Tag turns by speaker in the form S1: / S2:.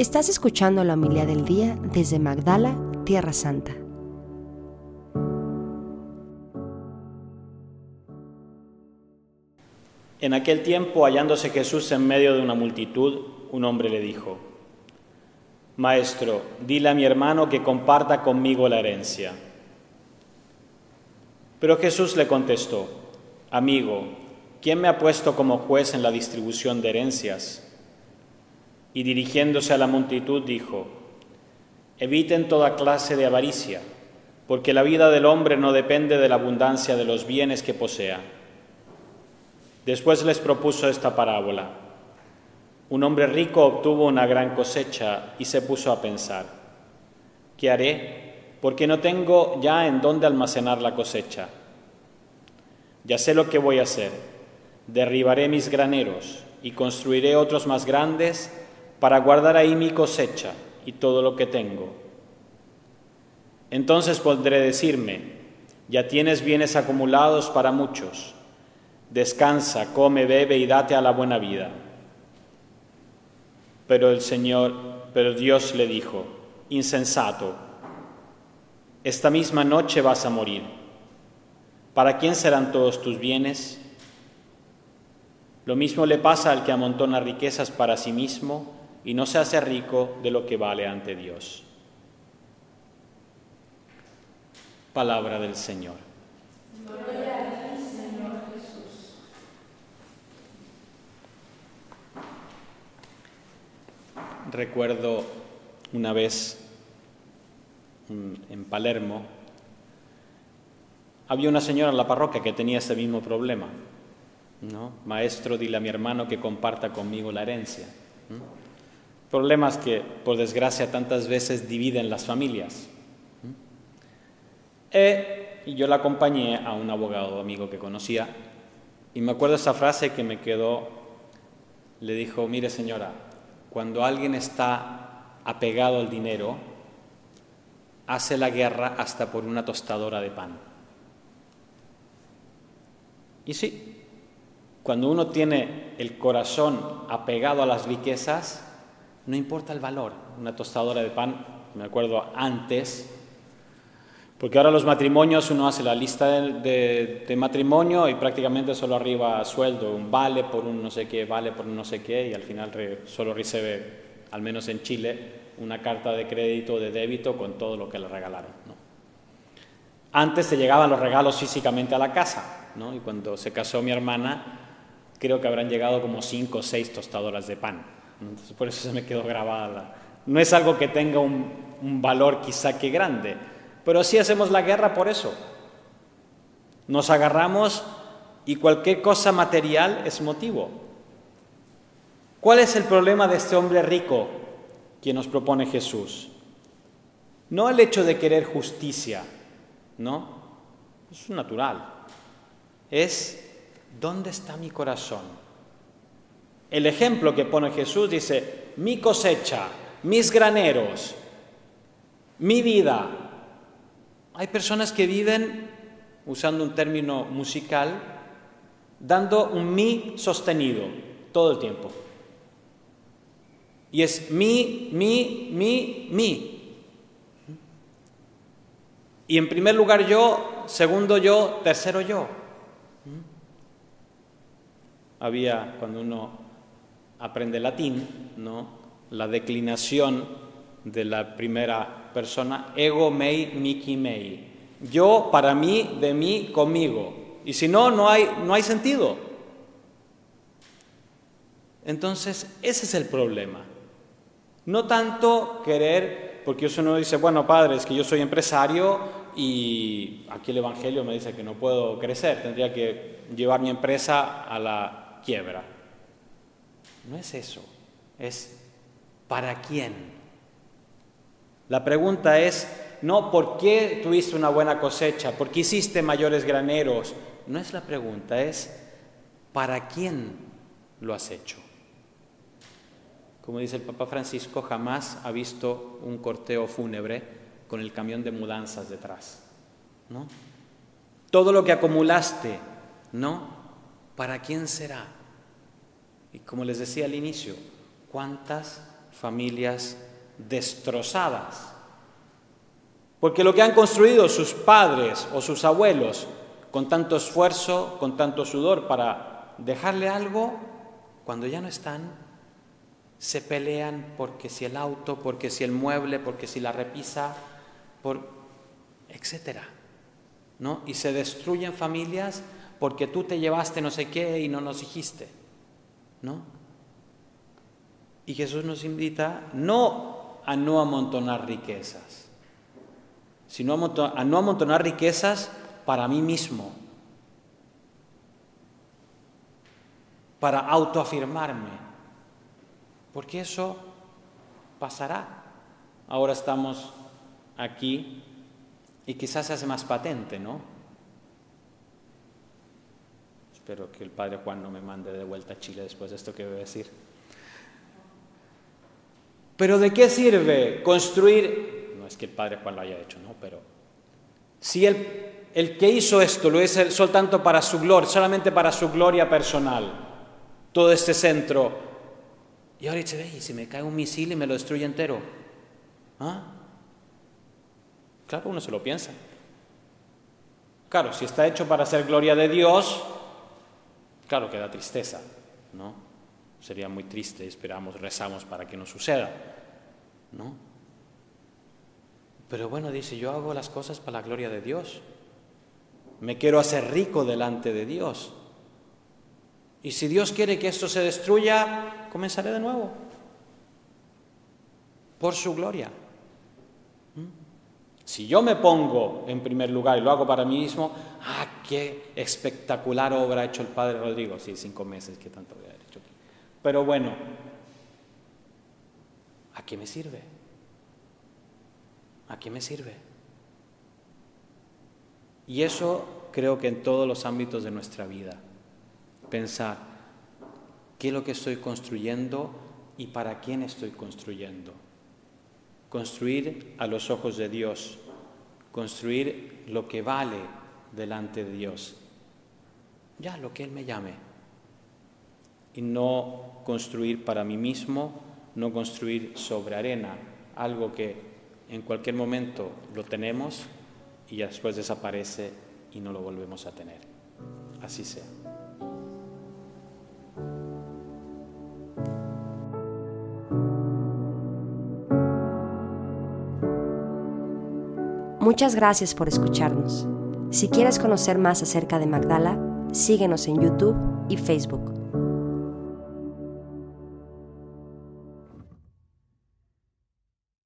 S1: Estás escuchando la humildad del día desde Magdala, Tierra Santa.
S2: En aquel tiempo, hallándose Jesús en medio de una multitud, un hombre le dijo, Maestro, dile a mi hermano que comparta conmigo la herencia. Pero Jesús le contestó, Amigo, ¿quién me ha puesto como juez en la distribución de herencias? Y dirigiéndose a la multitud dijo, Eviten toda clase de avaricia, porque la vida del hombre no depende de la abundancia de los bienes que posea. Después les propuso esta parábola. Un hombre rico obtuvo una gran cosecha y se puso a pensar, ¿qué haré? Porque no tengo ya en dónde almacenar la cosecha. Ya sé lo que voy a hacer. Derribaré mis graneros y construiré otros más grandes para guardar ahí mi cosecha y todo lo que tengo. Entonces podré decirme, ya tienes bienes acumulados para muchos, descansa, come, bebe y date a la buena vida. Pero el Señor, pero Dios le dijo, insensato, esta misma noche vas a morir. ¿Para quién serán todos tus bienes? Lo mismo le pasa al que amontona riquezas para sí mismo y no se hace rico de lo que vale ante Dios. Palabra del Señor. Recuerdo una vez en Palermo, había una señora en la parroquia que tenía ese mismo problema. ¿no? Maestro, dile a mi hermano que comparta conmigo la herencia. Problemas que, por desgracia, tantas veces dividen las familias. E, y yo la acompañé a un abogado amigo que conocía y me acuerdo esa frase que me quedó, le dijo, mire señora, cuando alguien está apegado al dinero, hace la guerra hasta por una tostadora de pan. Y sí, cuando uno tiene el corazón apegado a las riquezas, no importa el valor. Una tostadora de pan, me acuerdo antes, porque ahora los matrimonios uno hace la lista de, matrimonio y prácticamente solo arriba sueldo, un vale por un no sé qué, vale por un no sé qué, y al final solo recibe, al menos en Chile, una carta de crédito o de débito con todo lo que le regalaron. Antes se llegaban los regalos físicamente a la casa, ¿no? y cuando se casó mi hermana, creo que habrán llegado como cinco o seis tostadoras de pan. Entonces, por eso se me quedó grabada. No es algo que tenga un, un valor quizá que grande, pero sí hacemos la guerra por eso. Nos agarramos y cualquier cosa material es motivo. ¿Cuál es el problema de este hombre rico que nos propone Jesús? No el hecho de querer justicia, ¿no? Es natural. Es, ¿dónde está mi corazón? El ejemplo que pone Jesús dice, mi cosecha, mis graneros, mi vida. Hay personas que viven, usando un término musical, dando un mi sostenido todo el tiempo. Y es mi, mi, mi, mi. Y en primer lugar yo, segundo yo, tercero yo. Había, cuando uno aprende latín, ¿no? la declinación de la primera persona, ego mei, mici mei. Yo, para mí, de mí, conmigo. Y si no, no hay, no hay sentido. Entonces, ese es el problema. No tanto querer, porque uno dice, bueno, padre, es que yo soy empresario y aquí el Evangelio me dice que no puedo crecer, tendría que llevar mi empresa a la quiebra. No es eso, es ¿para quién? La pregunta es, no por qué tuviste una buena cosecha, por qué hiciste mayores graneros. No es la pregunta, es ¿para quién lo has hecho? Como dice el Papa Francisco, jamás ha visto un corteo fúnebre con el camión de mudanzas detrás. ¿no? Todo lo que acumulaste, ¿no? ¿Para quién será? Y como les decía al inicio, ¿cuántas familias destrozadas. Porque lo que han construido sus padres o sus abuelos con tanto esfuerzo, con tanto sudor para dejarle algo, cuando ya no están, se pelean porque si el auto, porque si el mueble, porque si la repisa, por etcétera. ¿No? Y se destruyen familias porque tú te llevaste no sé qué y no nos dijiste. ¿No? Y Jesús nos invita no a no amontonar riquezas, sino a no amontonar riquezas para mí mismo, para autoafirmarme, porque eso pasará. Ahora estamos aquí y quizás se hace más patente, ¿no? Espero que el padre Juan no me mande de vuelta a Chile después de esto que voy a decir. Pero ¿de qué sirve construir? No es que el padre Juan lo haya hecho, ¿no? Pero si el, el que hizo esto lo hizo solo tanto para su gloria, solamente para su gloria personal, todo este centro, y ahora dice, ve, y si me cae un misil y me lo destruye entero. ¿Ah? Claro, uno se lo piensa. Claro, si está hecho para hacer gloria de Dios, claro que da tristeza, ¿no? Sería muy triste, esperamos, rezamos para que no suceda, ¿no? Pero bueno, dice, yo hago las cosas para la gloria de Dios. Me quiero hacer rico delante de Dios. Y si Dios quiere que esto se destruya, comenzaré de nuevo. Por su gloria. ¿Mm? Si yo me pongo en primer lugar y lo hago para mí mismo, ¡ah, qué espectacular obra ha hecho el Padre Rodrigo! Sí, cinco meses, ¿qué tanto voy a hecho? Pero bueno, ¿a qué me sirve? ¿A qué me sirve? Y eso creo que en todos los ámbitos de nuestra vida. Pensar, ¿qué es lo que estoy construyendo y para quién estoy construyendo? Construir a los ojos de Dios, construir lo que vale delante de Dios. Ya, lo que Él me llame. Y no construir para mí mismo, no construir sobre arena, algo que en cualquier momento lo tenemos y después desaparece y no lo volvemos a tener. Así sea.
S1: Muchas gracias por escucharnos. Si quieres conocer más acerca de Magdala, síguenos en YouTube y Facebook.